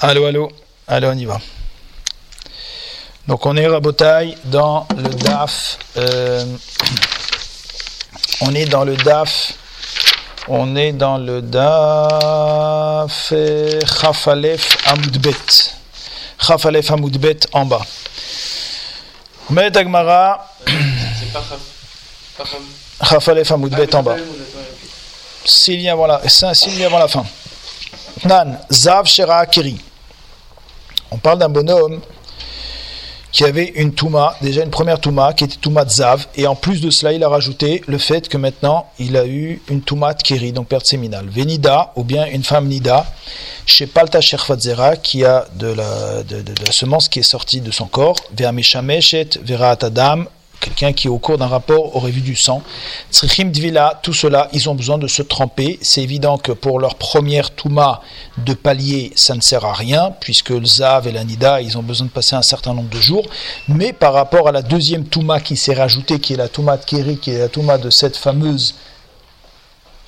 Allô, allô, allô, on y va. Donc on est rabotaille dans le DAF. euh, on est dans le DAF. On est dans le DAF Chafalef Amoudbet. Chafalef Amoudbet en bas. Met Agmara. C'est pas. Chafalef Amoudbet en bas. Cinq- six lignes avant la fin. Nan, Zav Shera Kiri. On parle d'un bonhomme qui avait une Touma, déjà une première Touma, qui était Touma Zav, et en plus de cela, il a rajouté le fait que maintenant, il a eu une Touma de Kiri, donc perte séminale. Venida, ou bien une femme Nida, chez Palta Sherfatzera, qui a de la, semence qui est sortie de son corps, Vera Meshameshet, Atadam, quelqu'un qui au cours d'un rapport aurait vu du sang. Tzrichim Dvila, tout cela, ils ont besoin de se tremper. C'est évident que pour leur première Touma de palier, ça ne sert à rien, puisque le Zav et la Nida, ils ont besoin de passer un certain nombre de jours. Mais par rapport à la deuxième Touma qui s'est rajoutée, qui est la Touma de Kéri, qui est la Touma de cette fameuse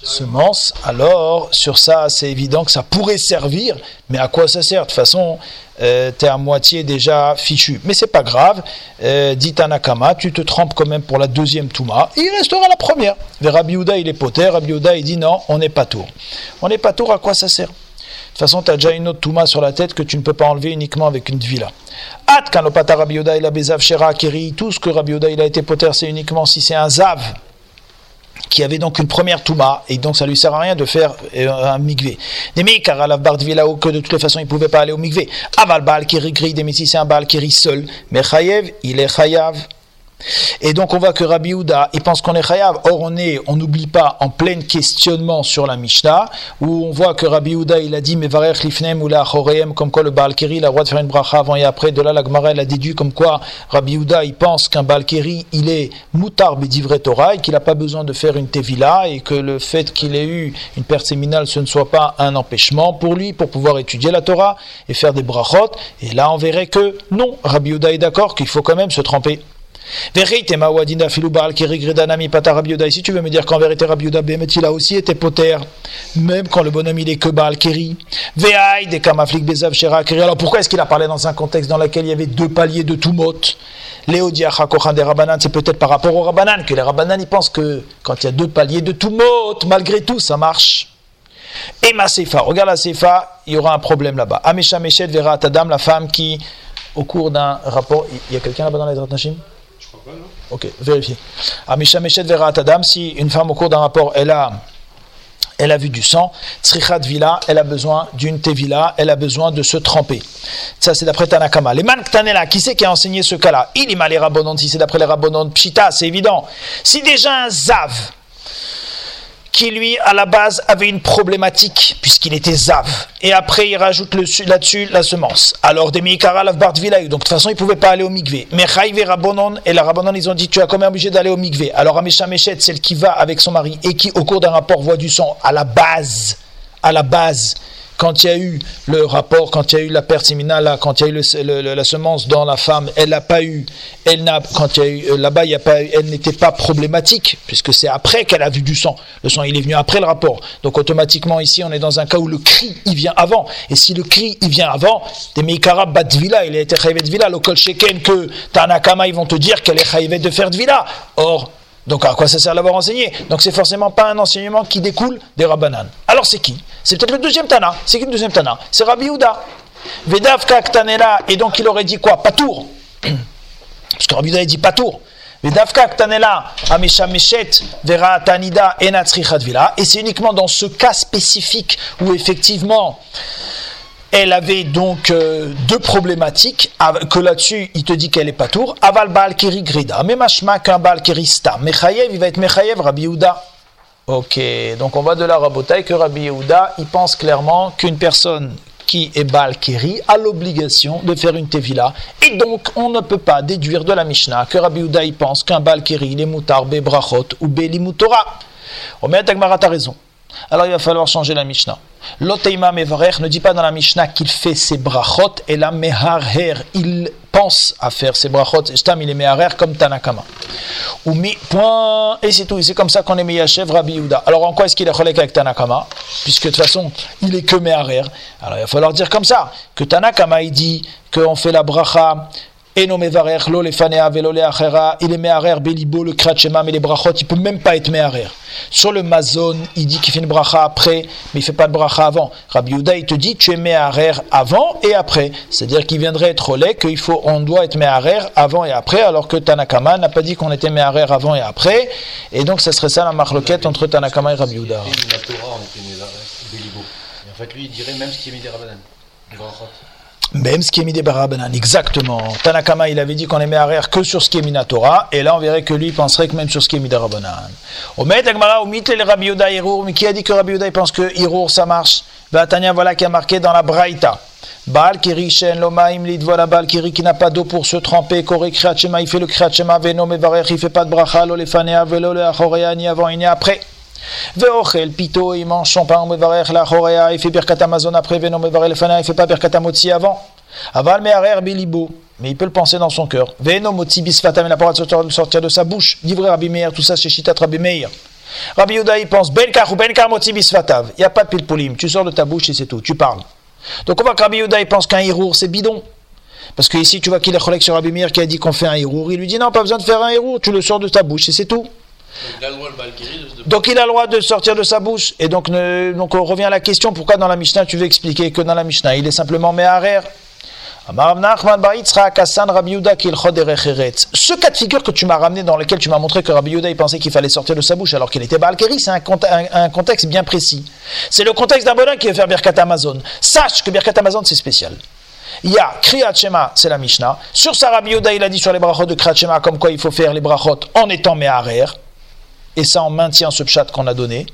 semence, alors sur ça, c'est évident que ça pourrait servir, mais à quoi ça sert? De toute façon, euh, tu es à moitié déjà fichu. Mais c'est pas grave, euh, dit à Nakama, tu te trempes quand même pour la deuxième Touma, il restera la première. Vers Rabbi il est poter, Rabbi Yehuda, il dit non, on n'est pas tour. On n'est pas tour, à quoi ça sert? De toute façon, tu déjà une autre Touma sur la tête que tu ne peux pas enlever uniquement avec une villa. At kanopata Rabbi Yehuda, il a bezav shera keri, tout ce que Rabbi il a été poter, c'est uniquement si c'est un zav qui avait donc une première Touma, et donc ça lui sert à rien de faire euh, un migvé. Demi, car à la Bardvilao, que de toutes les façons il pouvait pas aller au migvé. Aval Baal Kiri Gri, Demi, si c'est un Baal Kiri seul, mais Chayev, il est Chayav. Et donc on voit que Rabbi Houda, il pense qu'on est Chayav. Or on est, on n'oublie pas, en plein questionnement sur la Mishnah, où on voit que Rabbi Houda, il a dit, mais Varech Lifnem ou la comme quoi le Baal Kiri, il de faire une bracha avant et après. De là, la Gemara, elle a déduit comme quoi Rabbi Houda, il pense qu'un Baal Kiri, il est moutar bedivre Torah et qu'il n'a pas besoin de faire une tevila et que le fait qu'il ait eu une perte séminale, ce ne soit pas un empêchement pour lui, pour pouvoir étudier la Torah et faire des brachot. Et là, on verrait que non, Rabbi Houda est d'accord qu'il faut quand même se tremper. Si tu veux me dire qu'en vérité, Rabbi Yehuda, il a aussi été poter, même quand le bonhomme il est que Baal, Kiri. Alors pourquoi est-ce qu'il a parlé dans un contexte dans lequel il y avait deux paliers de Kochan des Rabbanan, c'est peut-être par rapport aux Rabbanan que les Rabbanan ils pensent que quand il y a deux paliers de Tumot, malgré tout, ça marche. Et ma Sefa, regarde la Sefa, il y aura un problème là-bas. Amesha Meshet verra Tadam, la femme qui, au cours d'un rapport, il y a quelqu'un là-bas dans les Nashim? Ok, vérifiez. Amisha Meshet si une femme au cours d'un rapport, elle a, elle a vu du sang, Tsrichat Vila, elle a besoin d'une Tevila, elle a besoin de se tremper. Ça, c'est d'après Tanakama. Les Manktanela, qui c'est qui a enseigné ce cas-là? Il y les Rabbonon, si c'est d'après les Rabbonon, Pshita, c'est évident. Si déjà un Zav, qui lui à la base avait une problématique puisqu'il était zav. Et après il rajoute là-dessus la semence. Alors des Mikara Lavbart Vilaï donc de toute façon il pouvait pas aller au mikvé. Mais Chaïv et Rabbonon et la Rabbonon ils ont dit tu es quand même obligé d'aller au mikvé. Alors Amesha Meshet celle qui va avec son mari et qui au cours d'un rapport voit du sang à la base à la base quand il y a eu le rapport, quand il y a eu la perte séminale, quand il y a eu la semence dans la femme, elle n'a pas eu, elle n'a, quand il y a eu euh, là-bas, il y a pas, elle n'était pas problématique puisque c'est après qu'elle a vu du sang. Le sang, il est venu après le rapport. Donc automatiquement ici, on est dans un cas où le cri, il vient avant. Et si le cri, il vient avant, des meikara bat vila, il a été chayivet de vila, le kol sheken que Tanakama, ils vont te dire qu'elle est chayivet de faire de vila. Or, donc à quoi ça sert d'avoir enseigné Donc c'est forcément pas un enseignement qui découle des Rabbanan. Alors c'est qui C'est peut-être le deuxième Tana. C'est qui le deuxième Tana C'est Rabbi Yehuda. Vedavka Ktanela, et donc il aurait dit quoi Patour. Parce que Rabbi Yehuda il dit Patour. Vedavka Ktanela, Amesha Meshet, Vera Tanida, Enatzrichat Vila. Et c'est uniquement dans ce cas spécifique où effectivement elle avait donc euh, deux problématiques, que là-dessus, il te dit qu'elle est pas tour. Aval Baal Kiri Grida, mais machma qu'un Baal Kiri Sta. Mechayev, il va être Mechayev Rabbi Yehuda. Ok, donc on va de la rabotaille que Rabbi Yehuda, il pense clairement qu'une personne qui est Baal Kiri a l'obligation de faire une tevila. Et donc, on ne peut pas déduire de la Mishnah que Rabbi Yehuda, il pense qu'un Baal Kiri, il est mutar be brachot ou be limutora. Omer Tagmara, t'as raison. Alors il va falloir changer la Mishnah. Loteima Mevarech ne dit pas dans la Mishnah qu'il fait ses brachot, et la Meharher, il pense à faire ces brachot, Stam il est Meharer comme Tanakama. Ou mi, point, et c'est tout, c'est comme ça qu'on est Meyachev Rabbi Yehuda. Alors en quoi est-ce qu'il est relègue avec Tanakama? Puisque de toute façon, il est que Meharer. Alors il va falloir dire comme ça, que Tanakama il dit qu'on fait la bracha Eno mevarech lo lefanea velo leachera, il est meharer belibo le kratchema mais les brachot, il peut même pas être meharer. Sur le mazon, il dit qu'il fait une bracha après, mais il fait pas de bracha avant. Rabbi Yehuda, il te dit tu es meharer avant et après. C'est-à-dire qu'il viendrait être relais qu'il faut, on doit être meharer avant et après, alors que Tanakama n'a pas dit qu'on était meharer avant et après. Et donc, ce serait ça la marloquette entre Tanakama et Rabbi Yehuda. En fait, lui, il dirait même ce qui est. Les brachot. Même ce qui est mis des barabanan, exactement. Tanakama, il avait dit qu'on aimait arrière que sur ce qui est mis Torah, et là on verrait que lui penserait que même sur ce qui est mis des rabanan. Omet Agmara, omit le Rabbi Hirour, mais qui a dit que Rabbi il pense que Hirour ça marche? Vatania, voilà qui a marqué dans la Braïta. Baal Kiri Shen Lomaim Lidvola Baal Kiri qui n'a pas d'eau pour se tremper, Kore Kriat Shema, il fait le Kriat Shema, Veno Mevarech, il fait pas de bracha, lo lefanea, velo le achorea, ni avant, ni après. Veochel, pito, il mange son pain, la chorea, il fait birkat amazon après, mevarech le fana, il fait pas birkat amotzi avant. Aval meharer bilibo, mais il peut le penser dans son cœur. Veno motzi bisfatam, il n'a pas de sortir de sa bouche. Livré Rabbi Meir, tout ça c'est Shitat Rabbi Meir. Rabbi Yehuda, il pense, benkar ou benkar motzi bisfatav. Il n'y a pas de pilpolim, tu sors de ta bouche et c'est tout, tu parles. Donc on voit que Rabbi Yehuda, il pense qu'un hirour, c'est bidon. Parce que ici, tu vois qu'il est collègue sur Rabbi Meir qui a dit qu'on fait un hirour. Il lui dit non, pas besoin de faire un hirour, tu le sors de ta bouche et c'est tout. Donc il a le droit de sortir de sa bouche. Et donc, donc on revient à la question pourquoi dans la Mishnah tu veux expliquer que dans la Mishnah il est simplement Meharer. Ce cas de figure que tu m'as ramené, dans lequel tu m'as montré que Rabbi Yehuda il pensait qu'il fallait sortir de sa bouche alors qu'il était Balkeri, c'est un, cont- un- un contexte bien précis. C'est le contexte d'un bonhomme qui veut faire Birkat Amazon. Sache que Birkat Amazon c'est spécial. Il y a Kriyat Shema, c'est la Mishnah. Sur sa Rabbi Yehuda, il a dit sur les brachot de Kriyat Shema comme quoi il faut faire les brachot en étant Meharer. Et ça, on maintient ce pshat qu'on a donné.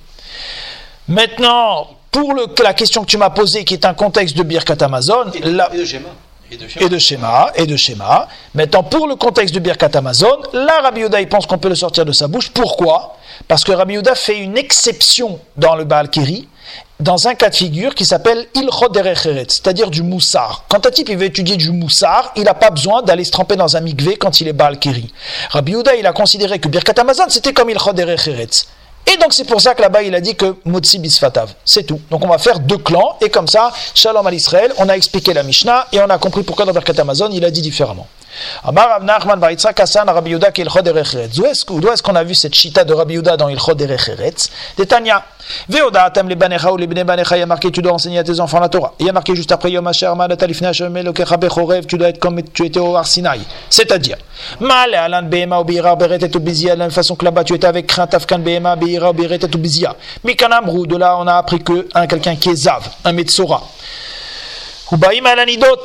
Maintenant, pour le- la question que tu m'as posée, qui est un contexte de Birkat Amazon, Et de schéma. Et de schéma. et de schéma, et de schéma. Maintenant, pour le contexte de Birkat Amazon, là, Rabbi Yehuda, il pense qu'on peut le sortir de sa bouche. Pourquoi? Parce que Rabbi Yehuda fait une exception dans le Baal dans un cas de figure qui s'appelle Eretz, c'est-à-dire du moussard. Quand un type il veut étudier du moussard, il n'a pas besoin d'aller se tremper dans un mikvé quand il est Baal Kiri. Rabbi il a considéré que Birkat Amazon, c'était comme Eretz. Et donc c'est pour ça que là-bas il a dit que Motsi Bisfatav, c'est tout. Donc on va faire deux clans et comme ça, Shalom à l'Israël, on a expliqué la Mishnah et on a compris pourquoi dans Birkat Amazon il a dit différemment. D'où est-ce qu'on a vu cette chita de Rabbi Yehuda dans Ilchot Derech Eretz? De Tanya. Veoda atam le banecha ou le bnei banecha, il y a marqué tu dois enseigner à tes enfants la Torah. Il y a marqué juste après Yom Asher tu dois être comme tu étais au Har Sinaï. C'est-à-dire, Ma'ale alan behema ou beira beret ou bizia, de la même façon que là-bas tu étais avec crainte afkan behema, beira ou beret ou bizia. Mikanamrou, de là on a appris que un quelqu'un qui est zav, un metzora. Ubaim alanidot.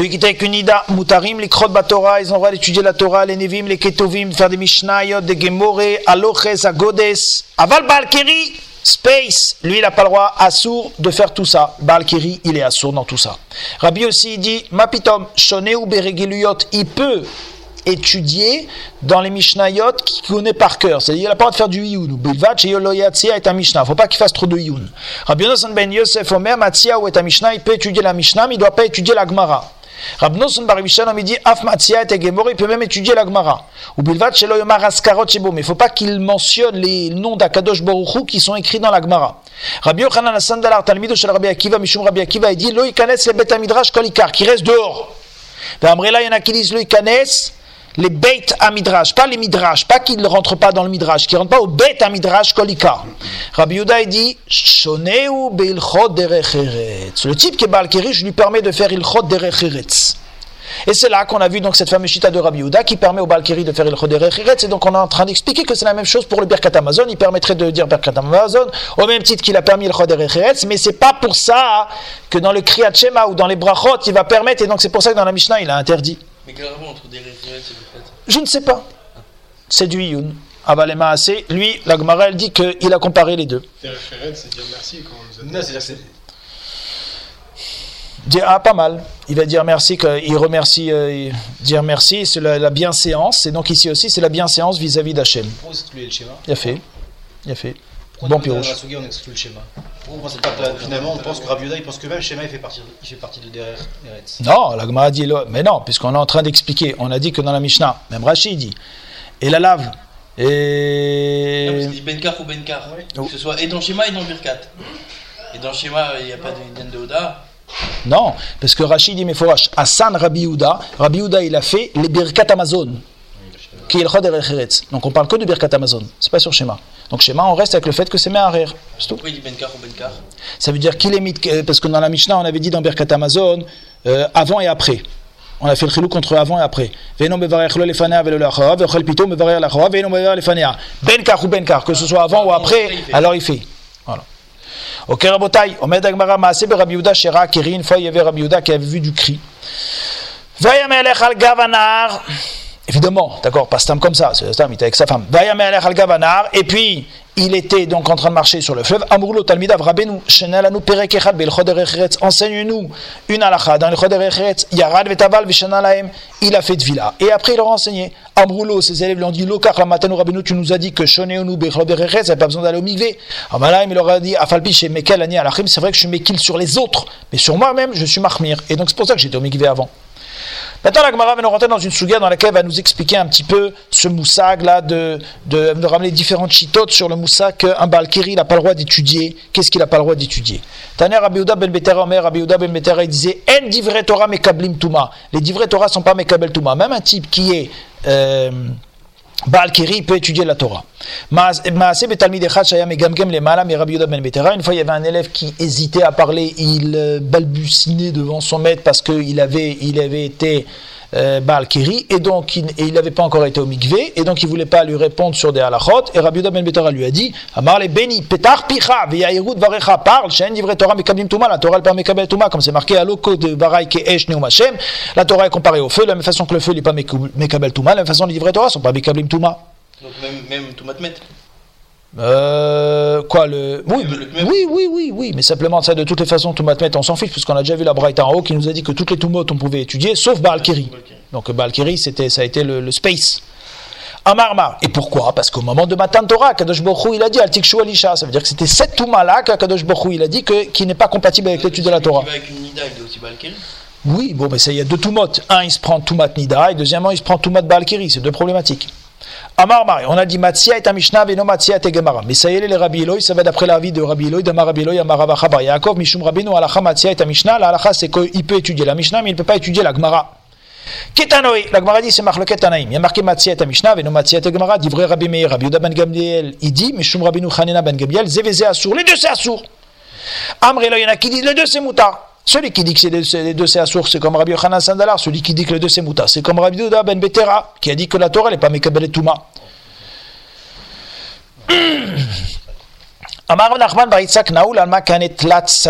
Celui qui était avec une ida, mutarim, les krot Torah, ils ont le droit d'étudier la Torah, les nevim, les ketovim, faire des mishnayot, des gemore, aloches, agodes, aval balkeri, space, lui il n'a pas le droit, assour, de faire tout ça. Balkeri, il est assour dans tout ça. Rabbi aussi il dit, mapitom, ou il peut étudier dans les Mishnayot qu'il connaît par cœur. C'est-à-dire, il n'a pas le droit de faire du Yun. Bilvat, chez Yoloyatzia est un Mishnah. Il ne faut pas qu'il fasse trop de Yun. Rabbi Yonasan ben Yosef Omer, Matzia ou est un Mishnah, il peut étudier la Mishnah, mais il ne doit pas étudier la Gemara. Rabbi Nosson Bar Mishnah, il dit, Af et Gemora, il peut même étudier la Gemara. Ou Bilvat, Loyomar Askarot mais il ne faut pas qu'il mentionne les noms d'Akadosh Baruchou qui sont écrits dans la Gemara. Rabbi Yochanan Sandalar, Talmido shel Rabbi Akiva, Mishum Rabbi Akiva, il dit, Lo Ikanes le Bet Midrash Kolikar, qui reste dehors. Amrela, il y en a qui disent, Lo Ikanes, les à midrash, pas les midrash, pas qu'ils ne rentrent pas dans le midrash, qu'ils ne rentrent pas au à midrash kolika. Rabbi Yehuda il dit. Le type qui est Baal Keri, je lui permets de faire ilchot derech eretz. Et c'est là qu'on a vu cette fameuse chita de Rabbi Yehuda qui permet au Baal Keri de faire derech eretz. Et donc on est en train d'expliquer que c'est la même chose pour le Birkat Amazon. Il permettrait de dire Birkat Amazon au même titre qu'il a permis ilchot derech eretz, mais c'est pas pour ça que dans le Kriyat Shema ou dans les brachot il va permettre. Et donc c'est pour ça que dans la Mishnah il a interdit. Mais quel rapport entre des référents et des fêtes Je ne sais pas. C'est du Yun. Avalema assez. Lui, la Gemara, elle dit qu'il a comparé les deux. Des référents, c'est dire merci quand on nous a Non, c'est-à-dire que c'est- Dire, ah, pas mal. Il va dire merci, il remercie, euh, dire merci, c'est la, la bienséance. Et donc ici aussi, c'est la bienséance vis-à-vis d'Hachem. Pourquoi on exclut le schéma? Il a fait. Il a fait. Pourquoi Bon pirouche. On exclut le schéma? On pense pas finalement, on pense que Rabbi Yehuda, il pense que même Shema, il fait partie, il fait partie de derrière Eretz. Non, la Gemara dit, mais non, puisqu'on est en train d'expliquer. On a dit que dans la Mishnah, même Rachid dit, et la lave, Non, et. c'est dit Benkar ou Benkar. Oh. Que ce soit et dans Shema et dans Birkat. Et dans Shema, il n'y a pas d'Iden de Oda. Non, parce que Rachid dit, mais Forash, Hassan Rabbi Yehuda, Rabbi Yehuda, il a fait les Birkat Amazon, qui est le Chod Eretz. Donc on parle que de Birkat Amazon, c'est pas sur schéma. Donc schéma, on reste avec le fait que c'est Meharer. C'est tout. Pourquoi il dit Benkar ou Benkar? Ça veut dire qu'il est mis, parce que dans la Mishnah, on avait dit dans Birkat Amazon, euh, avant et après. On a fait le chilou contre avant et après. Benkar ou benkar, que ce soit avant ou après, alors il fait. Voilà. Ok, Rabotai, Omed Agmara Maase Rabbi Yehuda Shera Keri, une fois il y avait Rabbi Yehuda qui avait vu du cri. Vayamelech al Gavanar. Évidemment, d'accord, pas Stam comme ça, c'est Stam, il était avec sa femme. Et puis il était donc en train de marcher sur le fleuve. Amrulo Talmidav Rabenu, Shenalanu Perek Echad enseigne-nous une halakha dans le Choder Echeretz, Yarad Vetaval Vishana Lahem, il a fait de villa. Et après il a enseigné. Amrulo, ses élèves lui ont dit Lokar la matanu Rabenu, tu nous as dit que Shoneonu Bel Choder il n'y a pas besoin d'aller au Migvé. Amalaim, il leur a dit Afalpi Mekel Alachim, c'est vrai que je suis Mekil sur les autres, mais sur moi-même, je suis Mahmir. Et donc c'est pour ça que j'étais au avant. Maintenant, la Gemara va nous rentrer dans une souga dans laquelle elle va nous expliquer un petit peu ce moussag là, de, de, de ramener différentes chitotes sur le moussag qu'un Balkiri n'a pas le droit d'étudier. Qu'est-ce qu'il n'a pas le droit d'étudier? Taner Rabbi ben Betera Omer, Rabbi ben Betera, il disait En divrei Torah mekablim tuma. Les divrei Torah ne sont pas mekabel tuma. Même un type qui est. Euh, Baal Kiri peut étudier la Torah. Ben. Une fois, il y avait un élève qui hésitait à parler, il euh, balbutinait devant son maître parce qu'il avait, il avait été euh, Baal Kiri et donc il n'avait pas encore été au mikvé et donc il voulait pas lui répondre sur des halachot et Rabbi ben Betera lui a dit Amar le beni petar picha veyairut varecha parle shen Torah mekablim tuma la Torah elle pas mekabel tuma comme c'est marqué à l'oko de barai ke esh neum Hashem la Torah est comparée au feu de la même façon que le feu n'est pas mekabel tuma de la même façon les divrei Torah sont pas mekablim tuma Donc. Euh, quoi le oui, oui oui oui oui mais simplement ça de toutes les façons tout matmet on s'en fiche puisqu'on a déjà vu la braïta en haut qui nous a dit que toutes les tumot on pouvait étudier sauf Baal Kiri donc Baal Kiri c'était ça a été le, le space Amarma. Et pourquoi? Parce qu'au moment de Matan Torah, Kadosh Baruch Hu, il a dit Al Tikshu Alisha. Ça veut dire que c'était cette Touma là que Kadosh Baruch Hu, il a dit que, qui n'est pas compatible avec l'étude de la Torah. Balkiri. Oui, bon, mais ça, il y a deux Toumot. Un, il se prend Toumat Nida, et deuxièmement, il se prend Toumat Balkiri. C'est deux problématiques. Amar Mari, on a dit Matzia et Mishnah, Beno Matzia et Gemara. Mais ça y est, les Rabbi Eloi, ça va d'après l'avis de Rabbi Eloi, d'Amar Rabbi Eloi, Amar Bar Yaakov, Mishum Rabbeinu, Alacha Matzia et Mishnah. La Alacha, c'est qu'il peut étudier la Mishnah, mais il ne peut pas étudier la Gemara. Ketanoi, la Gemara dit c'est marloket Tanaïm. Il y a marqué Matzia et Mishnah, Veno Matzia et Gemara, Rabbi Meir, Rabbi ben Gamliel, il dit, Mishum Rabbeinu Chanina ben Gamliel, Zeveze Assour. Les deux c'est Assour. Amr il y en a qui disent les deux c'est Mouta. Celui qui dit que c'est les, deux c'est Assour, c'est comme Rabbi Yochanan Sandalar. Celui qui dit que les deux c'est Mouta, c'est comme Rabbi Yuda ben Betera, qui a dit que la Torah n'est pas Mekabel et Touma.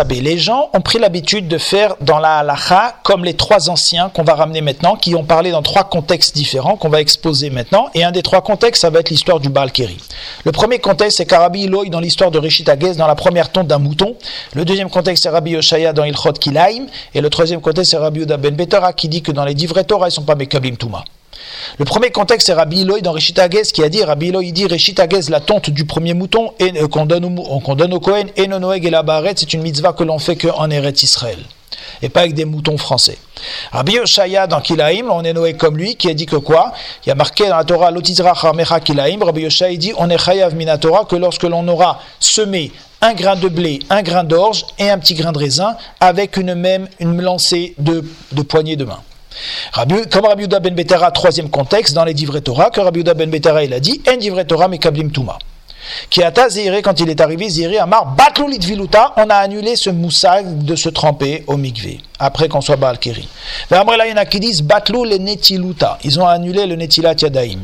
Les gens ont pris l'habitude de faire dans la halacha comme les trois anciens qu'on va ramener maintenant, qui ont parlé dans trois contextes différents qu'on va exposer maintenant. Et un des trois contextes, ça va être l'histoire du Baal Keri. Le premier contexte, c'est qu'Arabi Iloi dans l'histoire de Rishit dans la première tonte d'un mouton. Le deuxième contexte, c'est Rabbi Yoshaya dans Ilchot Kilaim. Et le troisième contexte, c'est Rabbi Yuda ben Betera qui dit que dans les divrei Torah, ils sont pas Mekablim Touma. Le premier contexte, c'est Rabbi Iloi dans Rishit Agez qui a dit, Rabbi il dit, Rishit Agez, la tonte du premier mouton euh, qu'on donne, donne au Kohen, et Nonoeg et la Baret, c'est une mitzvah que l'on fait qu'en Eretz Israël. Et pas avec des moutons français. Rabbi Yoshaya dans Kilaim, on est Noé comme lui, qui a dit que quoi? Il y a marqué dans la Torah, Lotizra Charmecha Kilaim, Rabbi Yoshaya dit, on est Chayav Minatora, que lorsque l'on aura semé un grain de blé, un grain d'orge et un petit grain de raisin, avec une même, une lancée de, de poignées de main. Comme Rabbi ben Betera, troisième contexte, dans les divrei Torah, que Rabbi ben Betera, il a dit, en divrei Torah mekablim tuma. Qui ata Zéhiré, quand il est arrivé, Zéhiré Amar, batloulit viluta, on a annulé ce moussag de se tremper au mikvé, après qu'on soit Baal Keri. Après là, il y en a qui disent, batlou le netiluta, ils ont annulé le netilat yadaim.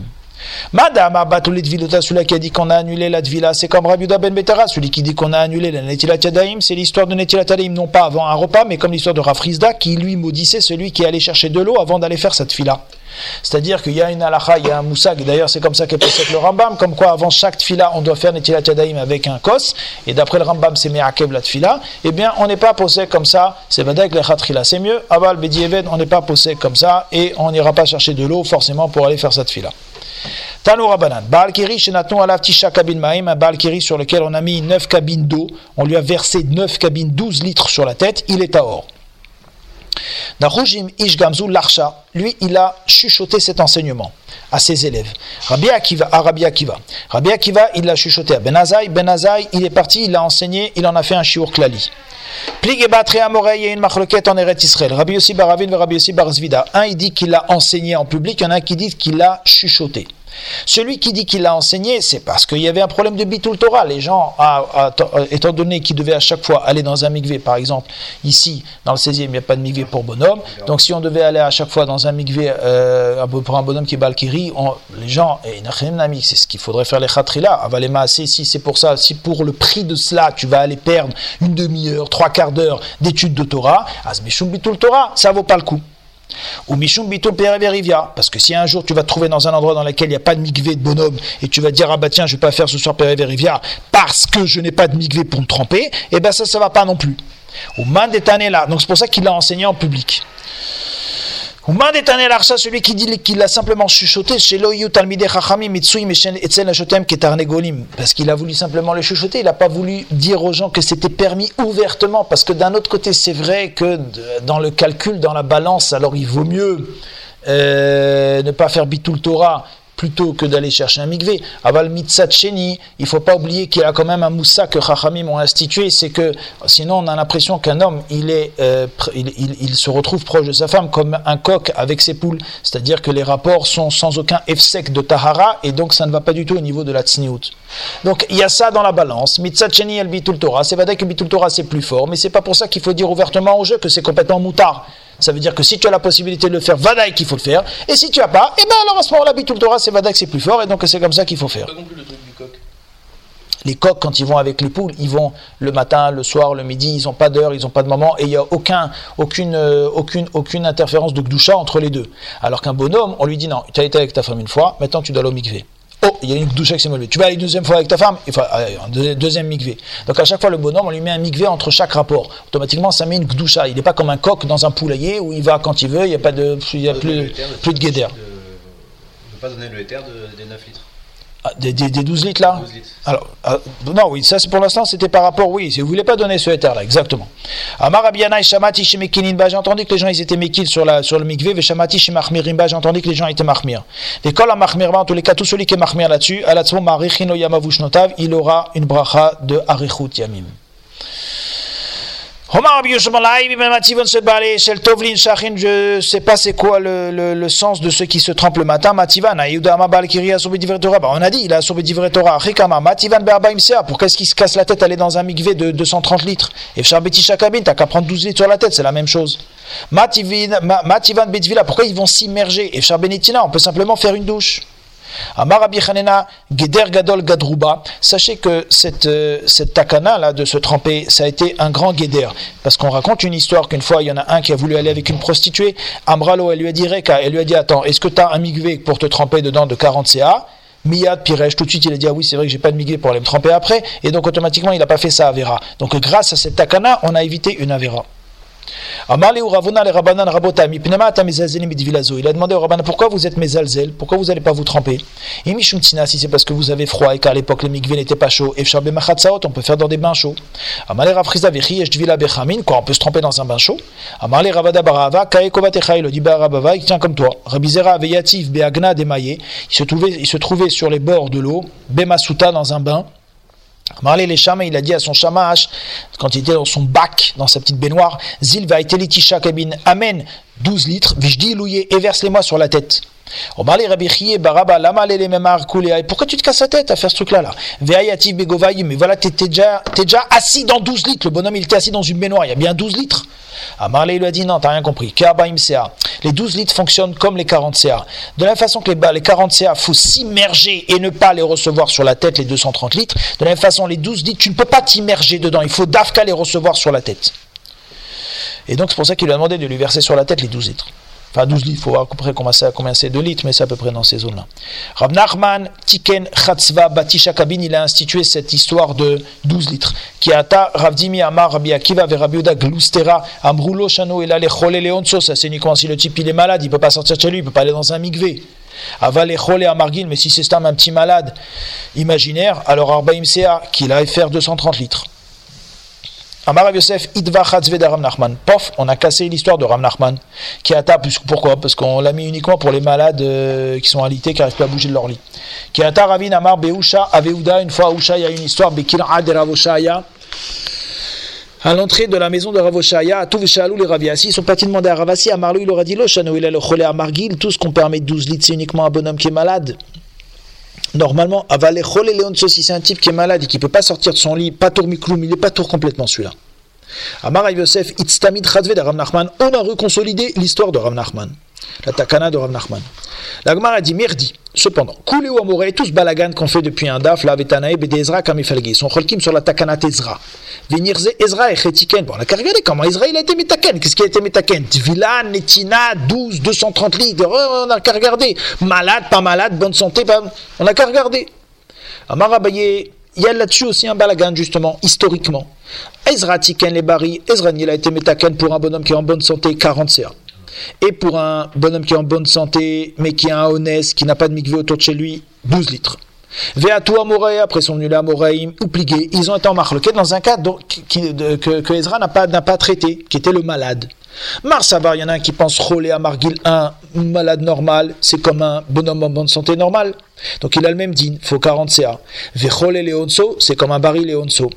Madame Batoulit Viluta, celui qui a dit qu'on a annulé la Tvila, c'est comme Rabbi ben Betera, celui qui dit qu'on a annulé la Netilat Yadaim, c'est l'histoire de Netilat Yadaim, non pas avant un repas, mais comme l'histoire de Rafrizda, qui lui maudissait celui qui allait chercher de l'eau avant d'aller faire cette fila. C'est-à-dire qu'il y a une halakha, il y a un moussag, d'ailleurs c'est comme ça qu'est possède le Rambam, comme quoi avant chaque tfila on doit faire Netilat Yadaim avec un kos, et d'après le Rambam c'est Me'akev la tfila, eh bien on n'est pas posé comme ça, c'est Vadak le Khatrila, c'est mieux, Aval Bedieved, on n'est pas posé comme ça, et on n'ira pas chercher de l'eau forcément pour aller faire cette tfila. Tano Rabanan, Baal Kiri, Shenaton Alav Tisha Kabin Maim, un Baal Kiri sur lequel on a mis 9 cabines d'eau, on lui a versé 9 cabines, 12 litres sur la tête, il est à or. Lui, il a chuchoté cet enseignement à ses élèves. Rabbi Akiva, à Rabbi Akiva. Rabbi Akiva, il l'a chuchoté à Benazai. Benazai, il est parti, il l'a enseigné, il en a fait un shiur klali. Il y a une marloquette en Eret Israël. Rabbi Yossi Baravin Rabbi Yossi Barzvida. Un, il dit qu'il l'a enseigné en public, il y en a un qui dit qu'il l'a chuchoté. Celui qui dit qu'il l'a enseigné, c'est parce qu'il y avait un problème de bitul Torah. Les gens, ah, ah, euh, étant donné qu'ils devaient à chaque fois aller dans un migvé, par exemple, ici, dans le 16e, il n'y a pas de migvé pour bonhomme. Donc si on devait aller à chaque fois dans un migvé euh, pour un bonhomme qui est balkiri, les gens, et c'est ce qu'il faudrait faire les khatrila. Avalema, si c'est pour ça, si pour le prix de cela, tu vas aller perdre une demi-heure, trois quarts d'heure d'études de Torah, asbishum bitul Torah, ça vaut pas le coup. Ou Mishum Bitul Pereverivia. Parce que si un jour tu vas te trouver dans un endroit dans lequel il n'y a pas de migvé de bonhomme et tu vas dire ah bah tiens je vais pas faire ce soir Pereverivia parce que je n'ai pas de migvé pour me tremper, eh ben ça ça va pas non plus. Ou là. Donc c'est pour ça qu'il l'a enseigné en public. Ou L'archa, celui qui dit qu'il a simplement chuchoté, chez parce qu'il a voulu simplement le chuchoter, il n'a pas voulu dire aux gens que c'était permis ouvertement, parce que d'un autre côté, c'est vrai que dans le calcul, dans la balance, alors il vaut mieux euh, ne pas faire bitul Torah plutôt que d'aller chercher un mikvé. Aval sheni, il faut pas oublier qu'il y a quand même un moussa que Chachamim ont institué, c'est que sinon on a l'impression qu'un homme, il, est, euh, il, se retrouve proche de sa femme comme un coq avec ses poules, c'est-à-dire que les rapports sont sans aucun efsek de tahara et donc ça ne va pas du tout au niveau de la tsniout. Donc il y a ça dans la balance. Sheni el bitul Torah, c'est vrai que bitul Torah c'est plus fort, mais c'est pas pour ça qu'il faut dire ouvertement au jeu que c'est complètement moutard. Ça veut dire que si tu as la possibilité de le faire, vadaï qu'il faut le faire. Et si tu n'as pas, et eh bien alors à ce moment-là, le Torah, c'est vadaï c'est plus fort. Et donc c'est comme ça qu'il faut faire. Les coqs, quand ils vont avec les poules, ils vont le matin, le soir, le midi, ils n'ont pas d'heure, ils n'ont pas de moment, et il n'y a aucun, aucune, euh, aucune, aucune interférence de gdoucha entre les deux. Alors qu'un bonhomme, on lui dit non, tu as été avec ta femme une fois, maintenant tu dois aller au Oh, il y a une douche qui s'est élevée. Tu vas aller une deuxième fois avec ta femme, enfin, un deuxième mikvé. Donc à chaque fois, le bonhomme, on lui met un mikvé entre chaque rapport. Automatiquement, ça met une doucha. Il n'est pas comme un coq dans un poulailler où il va quand il veut, il n'y a, pas de, il y a plus, plus de guédère. Il ne pas donner le éther des 9 litres. Ah, des, 12 litres là Alors, ah, non, oui, ça c'est pour l'instant, c'était par rapport, oui, si vous ne voulez pas donner ce éther là, exactement. Amar Abiana Shamati j'ai entendu que les gens ils étaient mekil sur, la, sur le mikvé, ve Shamati j'ai entendu que les gens étaient mahmir. Les kol mahmir, en tous les cas, tout celui qui est mahmir là-dessus, il aura une bracha de arichut yamim. Je ne sais pas c'est quoi le, le, le, sens de ceux qui se trempent le matin. Mativan, bah, on a dit, il a sauvé d'ivre Torah. Mativan Pourquoi est-ce qu'il se casse la tête aller dans un mikvé de 230 litres? Et Charbeti Shakabin, t'as qu'à prendre 12 litres sur la tête, c'est la même chose. Mativan Betvila, pourquoi ils vont s'immerger? Et Charbenitina, on peut simplement faire une douche. Geder Gadol Gadruba. Sachez que cette, euh, cette takana là de se tremper, ça a été un grand Geder. Parce qu'on raconte une histoire qu'une fois il y en a un qui a voulu aller avec une prostituée. Amralo, elle lui a dit Reka, elle lui a dit Attends, est-ce que tu as un migvé pour te tremper dedans de 40 CA Miyad Pirej, tout de suite il a dit ah oui c'est vrai que j'ai pas de migvé pour aller me tremper après et donc automatiquement il n'a pas fait ça à Vera. Donc grâce à cette takana on a évité une Avera. Il a demandé au rabbin pourquoi vous êtes mezalzel, pourquoi vous n'allez pas vous tremper? si c'est parce que vous avez froid et qu'à l'époque les mikveh n'étaient pas chauds, on peut faire dans des bains chauds. Quoi, on peut se tremper dans un bain chaud? Il dit il tient comme toi. Rabizera veyatif beagna trouvait, il se trouvait sur les bords de l'eau, bemasuta dans un bain. Marley les il a dit à son shamash, quand il était dans son bac, dans sa petite baignoire, Zil va kabin, amen, 12 litres, vijdi louye, et verse-les-moi sur la tête. Pourquoi tu te casses la tête à faire ce truc-là là? Mais voilà, tu es déjà, déjà assis dans 12 litres. Le bonhomme, il était assis dans une baignoire. Il y a bien 12 litres. Amarley lui a dit non, t'as rien compris. Les 12 litres fonctionnent comme les 40 CA. De la même façon que les, les 40 CA, faut s'immerger et ne pas les recevoir sur la tête, les 230 litres. De la même façon, les 12 litres, tu ne peux pas t'immerger dedans. Il faut d'Afka les recevoir sur la tête. Et donc, c'est pour ça qu'il lui a demandé de lui verser sur la tête les 12 litres. Enfin, 12 litres, il faut voir à peu près combien c'est 2 litres, mais c'est à peu près dans ces zones-là. Rab Nachman, Tiken, Chatzva, Batisha Kabin, il a institué cette histoire de 12 litres. Qui ata Ravdimi Amar, Rabbi Akiva, Verabiuda, Glustera, Amrulo, Shano, et là, les Chole, Leonso, ça c'est uniquement si le type il est malade, il ne peut pas sortir de chez lui, il ne peut pas aller dans un migvé. Aval et amargil, mais si c'est un petit malade imaginaire, alors Arbaim Sea, qu'il aille faire 230 litres. Amar Yosef, Idva de Ram Nachman. Pof, on a cassé l'histoire de Ram Nachman. Qui ata, pourquoi? Parce qu'on l'a mis uniquement pour les malades euh, qui sont alités, qui n'arrivent pas à bouger de leur lit. Qui ata Ravin Amar Beusha Aveuda, une fois Usha, il y a une histoire, Bekira de Ravoshaya. À l'entrée de la maison de Ravoshaya, à tout les Raviasi, ils sont partis demander à Ravasi, à Marlou, il leur a dit Lochano, il a le cholé à Margil, tout ce qu'on permet de 12 litres, c'est uniquement un bonhomme qui est malade. Normalement, Avale Leonso, si c'est un type qui est malade et qui ne peut pas sortir de son lit, pas tour mikloum, il n'est pas tour complètement celui-là. Amar Yosef, Itztamid Nachman, on a reconsolidé l'histoire de Rav Nachman, la takana de Rav Nachman. La Gemara a dit Merdi, cependant, Koulé ou Amoré, tout ce balagan qu'on fait depuis un daf, la Vetanaïb et Ezra il sont cholkim sur la takana Ezra. Venirze Ezra et Chetiken. Bon, on a qu'à regarder comment Israël a été métaken. Qu'est-ce qui a été métaken? Tvila, Netina, 12, 230 litres. On a qu'à regarder. Malade, pas malade, bonne santé, pas... on a qu'à regarder. Amar Abaye, il y a là-dessus aussi un balagan, justement, historiquement. Ezra Tiken les Ezra il a été métaken pour un bonhomme qui est en bonne santé, 40 CA. Et pour un bonhomme qui est en bonne santé, mais qui a un honnête, qui n'a pas de mikvé autour de chez lui, 12 litres. Veatou Amorei, après sont venus là ou pligués, ils ont été en marloquet dans un cas que, que Ezra n'a pas, pas traité, qui était le malade. Marsavar, il y en a un qui pense rouler à Margil, un malade normal, c'est comme un bonhomme en bonne santé normal. Donc il a le même din, faut 40 CA. Vechole Leonso, c'est comme un baril Leonso.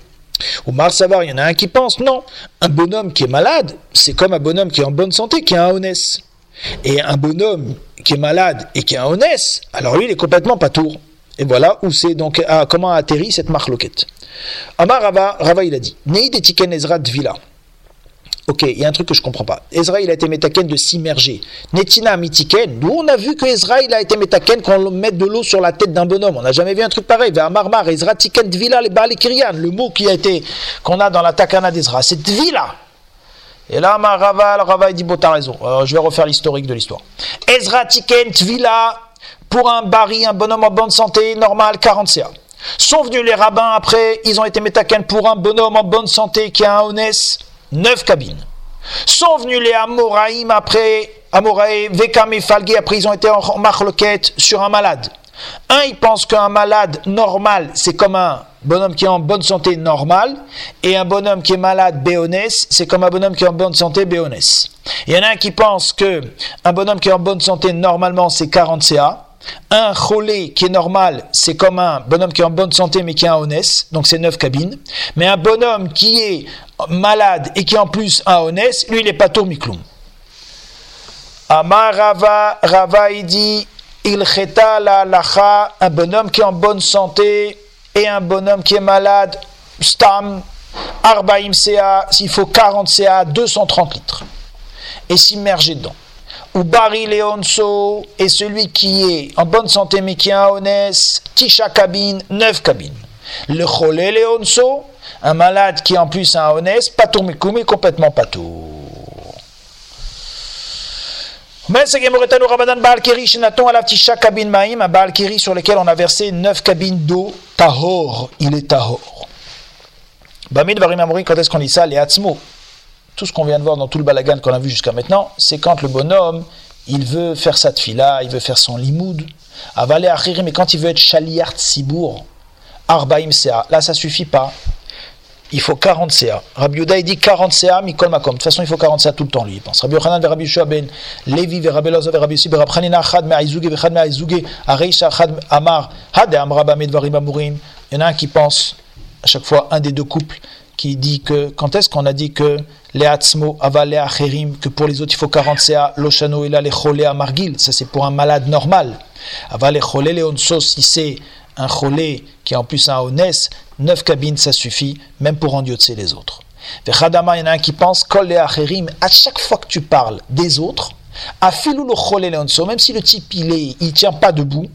Ou Marsavar, il y en a un qui pense, non, un bonhomme qui est malade, c'est comme un bonhomme qui est en bonne santé, qui a un honnête. Et un bonhomme qui est malade et qui a un honnête, alors lui il est complètement pas tour. Et voilà où c'est donc ah, comment a atterri cette marloquette. Amar Rava, Rava il a dit Neid etiken Ezra Dvila. Ok, il y a un truc que je comprends pas. Ezra, il a été métaken de s'immerger. Netina mitiken. Nous, on a vu que Ezra, il a été métaken quand on met de l'eau sur la tête d'un bonhomme. On n'a jamais vu un truc pareil. Vers Marmar, Ezra tiken dvila le Kirian. Le mot qui a été, qu'on a dans la takana d'Ezra, c'est dvila. Et là, Rava, Rava, il dit, bon, t'as raison. Alors, je vais refaire l'historique de l'histoire. Ezra tiken dvila pour un bari, un bonhomme en bonne santé, normal, 40 CA. Sont venus les rabbins après, ils ont été métaken pour un bonhomme en bonne santé qui a un honnête, 9 cabines. Sont venus les Amoraïm après, Amoraï, Vekam et Falgué, après ils ont été en marloquette sur un malade. Un, il pense qu'un malade normal, c'est comme un bonhomme qui est en bonne santé normal, et un bonhomme qui est malade béonès, c'est comme un bonhomme qui est en bonne santé béonès. Il y en a un qui pense que un bonhomme qui est en bonne santé normalement, c'est 40 CA, un cholé qui est normal, c'est comme un bonhomme qui est en bonne santé mais qui a un honnête, donc c'est 9 cabines. Mais un bonhomme qui est malade et qui en plus un honnête, lui il est pas mikloum. Amar Rava, Rava il dit, il la lacha, un bonhomme qui est en bonne santé et un bonhomme qui est malade, stam, arbaim CA, s'il faut 40 CA, 230 litres. Et s'immerger dedans ou Bari Leonso est celui qui est en bonne santé mais qui a un honnête, Tisha cabine, neuf cabines. Le Cholé Leonso, un malade qui en plus a un honnête, Patour Mikoumi, complètement Patour. Un Baal sur lequel on a versé neuf cabines d'eau, Tahor, il est Tahor. Bamid Varim quand est-ce qu'on dit ça? Les Hatzmo tout ce qu'on vient de voir dans tout le balagan qu'on a vu jusqu'à maintenant, c'est quand le bonhomme, il veut faire sa tfila, il veut faire son limoud, avaler achirim, mais quand il veut être chaliart sibour, arbaim sea, là ça suffit pas. Il faut 40 CA. Rabbi Yuda, il dit 40 CA, mikol makom. De toute façon, il faut 40 CA tout le temps, lui, il pense. Rabbi Yochanan, Rabbi Yeshua ben Levi, Rabbi Loza, Rabbi Yossi, Rabbi Hanina, Chad, Me'aizouge, Chad, Me'aizouge, Areisha, Chad, Amar, Had, Amra, Varim, Amurim. Il y en a un qui pense, à chaque fois, un des deux couples, qui dit que, quand est-ce qu'on a dit que les atzmo avale acherim, que pour les autres il faut 40 CA, loshano il a les cholé à margil, ça c'est pour un malade normal. Avale cholé les onsos, si c'est un cholé qui en plus un onès, 9 cabines ça suffit, même pour endiotser les autres. Vechadama, il y en a un qui pense, les acherim, à chaque fois que tu parles des autres, afilou le cholé les onsos, même si le type il est, il tient pas debout,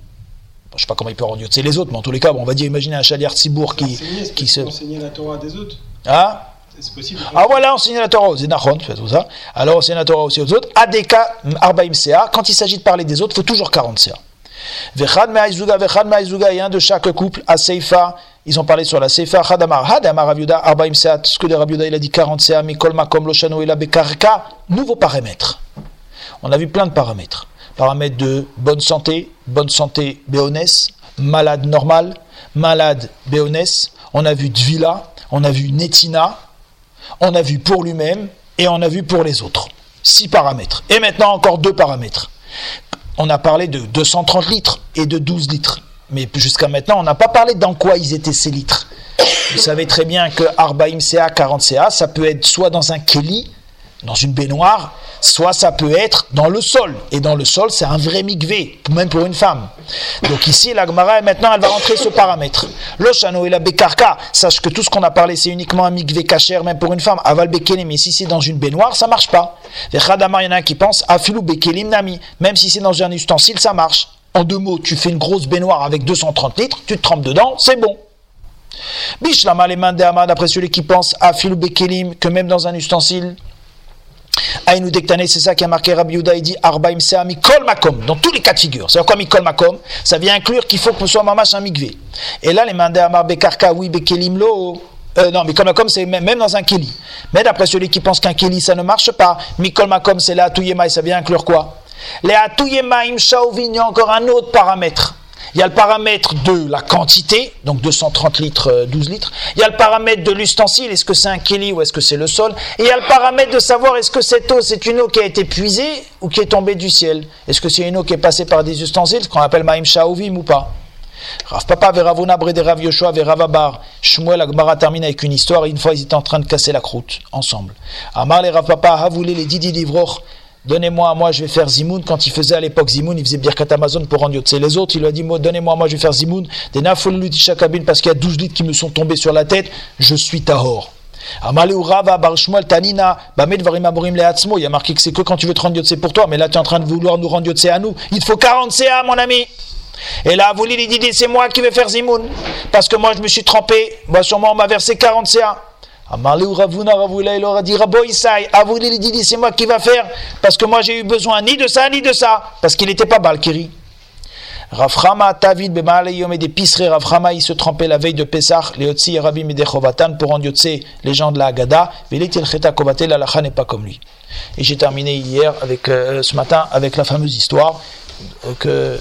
je sais pas comment il peut endiotser les autres, mais en tous les cas, bon, on va dire, imaginez un chalier Tzibour qui, qui se. enseigner la Torah des autres ah possible. Ah voilà, enseigner la Torah aux Enachon, fait tout ça. Alors enseigner la Torah aussi aux autres. Adeka Arbaim CA, quand il s'agit de parler des autres, il faut toujours 40 CA. Vechad Me'aizuga, Vechad Me'aizuga, et un de chaque couple, à Seifa, ils ont parlé sur la Seifa, Hadamar, Hadamar Rabiuda, Arbaim CA, ce que de Rabiuda, il a dit 40 CA, Mikol Makom Loshano, il a Bekarka, nouveau paramètre. On a vu plein de paramètres. paramètres de bonne santé, bonne santé béonès, malade normal, malade béonès, on a vu Dvila, on a vu Netina, on a vu pour lui-même et on a vu pour les autres. Six paramètres. Et maintenant encore deux paramètres. On a parlé de 230 litres et de 12 litres. Mais jusqu'à maintenant, on n'a pas parlé dans quoi ils étaient ces litres. Vous savez très bien que Arbaim CA, 40 CA, ça peut être soit dans un Kelly, dans une baignoire, soit ça peut être dans le sol. Et dans le sol, c'est un vrai mikvé, même pour une femme. Donc ici, la Gemara, maintenant, elle va rentrer ce paramètre. Le chano et la bekarka, sache que tout ce qu'on a parlé, c'est uniquement un mikvé kacher, même pour une femme. Aval bekelim, mais si c'est dans une baignoire, ça marche pas. il y en a un qui pense, afilou bekelim nami, même si c'est dans un ustensile, ça marche. En deux mots, tu fais une grosse baignoire avec 230 litres, tu te trempes dedans, c'est bon. Bishlama les mains d'après celui qui pense à Filou Bekelim, que même dans un ustensile, Aïnou Dektane, c'est ça qui a marqué Rabbi Yuda, il dit Arbaim Seami Makom, dans tous les cas de figure. C'est quoi Mikol Makom? Ça vient inclure qu'il faut que ce soit mamash un mikvé. Et là, les mains d'Amar Bekarka, oui, Bekelim Lo. Euh, non, Mikol Makom, c'est même dans un Keli. Mais d'après celui qui pense qu'un Keli, ça ne marche pas, Mikol Makom, c'est la Atouyema, et ça vient inclure quoi? Les y a encore un autre paramètre. Il y a le paramètre de la quantité, donc 230 litres, 12 euh, litres. Il y a le paramètre de l'ustensile, est-ce que c'est un kili ou est-ce que c'est le sol. Et il y a le paramètre de savoir est-ce que cette eau, c'est une eau qui a été puisée ou qui est tombée du ciel. Est-ce que c'est une eau qui est passée par des ustensiles, ce qu'on appelle maïm shaovim ou pas? Rav Papa, Veravona, Brede, Rav Yoshua, Veravabar, Shmuel, Agmara termine avec une histoire. une fois, ils étaient en train de casser la croûte ensemble. Amar, les Rav Papa, Havoulé, les Didi Livroch, Donnez-moi, moi je vais faire Zimoun. Quand il faisait à l'époque Zimoun, il faisait Birkat Amazon pour rendre Yotze. Les autres, il lui a dit Donnez-moi, moi je vais faire Zimoun. Des parce qu'il y a 12 litres qui me sont tombés sur la tête. Je suis Tahor. Il y a marqué que c'est que quand tu veux te rendre Yotze pour toi, mais là tu es en train de vouloir nous rendre Yotze à nous. Il te faut 40 CA, mon ami. Et là, vous il dit C'est moi qui vais faire Zimoun. Parce que moi je me suis trempé. Moi, sûrement, on m'a versé 40 CA. Amarleu Ravuna Ravula, il dit Rabo Isai, Avouli il dit c'est moi qui va faire, parce que moi j'ai eu besoin ni de ça ni de ça, parce qu'il n'était pas Balkiri. Raframa Tavid Bemale Yom des Pisre Raframa il se trempait la veille de Pessah, les Otsi Rabim et pour les gens de la Haggadah, Velitil Cheta Kovatel, la n'est pas comme lui. Et j'ai terminé hier, avec, euh, ce matin, avec la fameuse histoire euh, que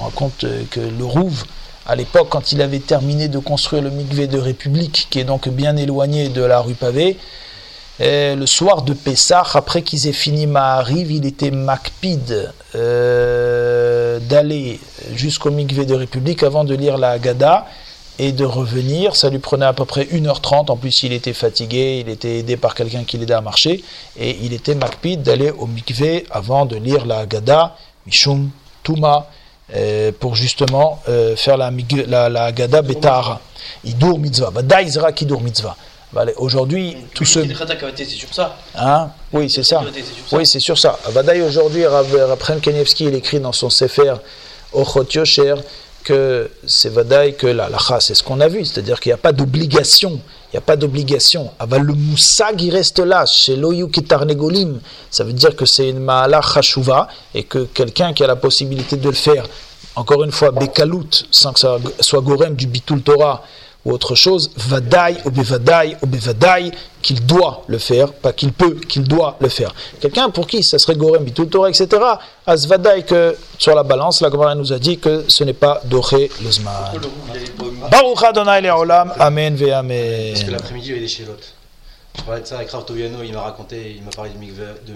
on raconte euh, que le Rouve, à l'époque, quand il avait terminé de construire le mikvé de République, qui est donc bien éloigné de la rue Pavée, le soir de Pessah, après qu'ils aient fini Mahariv, il était macpide euh, d'aller jusqu'au mikvé de République avant de lire la Haggadah et de revenir. Ça lui prenait à peu près 1h30. En plus, il était fatigué, il était aidé par quelqu'un qui l'aidait à marcher. Et il était macpide d'aller au mikvé avant de lire la Haggadah, Mishum, Touma. Euh, pour justement euh, faire la, la, la Gada Betar. Idur mitzvah. Badaïzra kidur mitzvah. Aujourd'hui, tous ceux. C'est sur ça. Hein? Oui, c'est ça. Oui, c'est sur ça. Badaï, aujourd'hui, Raphaël Kanievski, il écrit dans son Sefer Ochot Yosher que c'est Vadaï que la lacha, c'est ce qu'on a vu, c'est-à-dire qu'il n'y a pas d'obligation, n'y a pas d'obligation. Le moussag, il reste là, chez l'oyu ça veut dire que c'est une ma'ala chashuva, et que quelqu'un qui a la possibilité de le faire, encore une fois, bekalout, sans que ça soit gorem du bitul Torah, ou autre chose, vadaï ou bevadaï ou bevadaï, qu'il doit le faire, pas qu'il peut, qu'il doit le faire. Quelqu'un pour qui ça serait gorem, Torah, etc., as vadaï que sur la balance, la Gemara nous a dit que ce n'est pas doré le zman. Baruch Adonai Le'olam, Amen ve Amen. Parce que l'après-midi, il y avait des chélotes. Je parlais de ça avec Rav Toviano, il m'a raconté, il m'a parlé de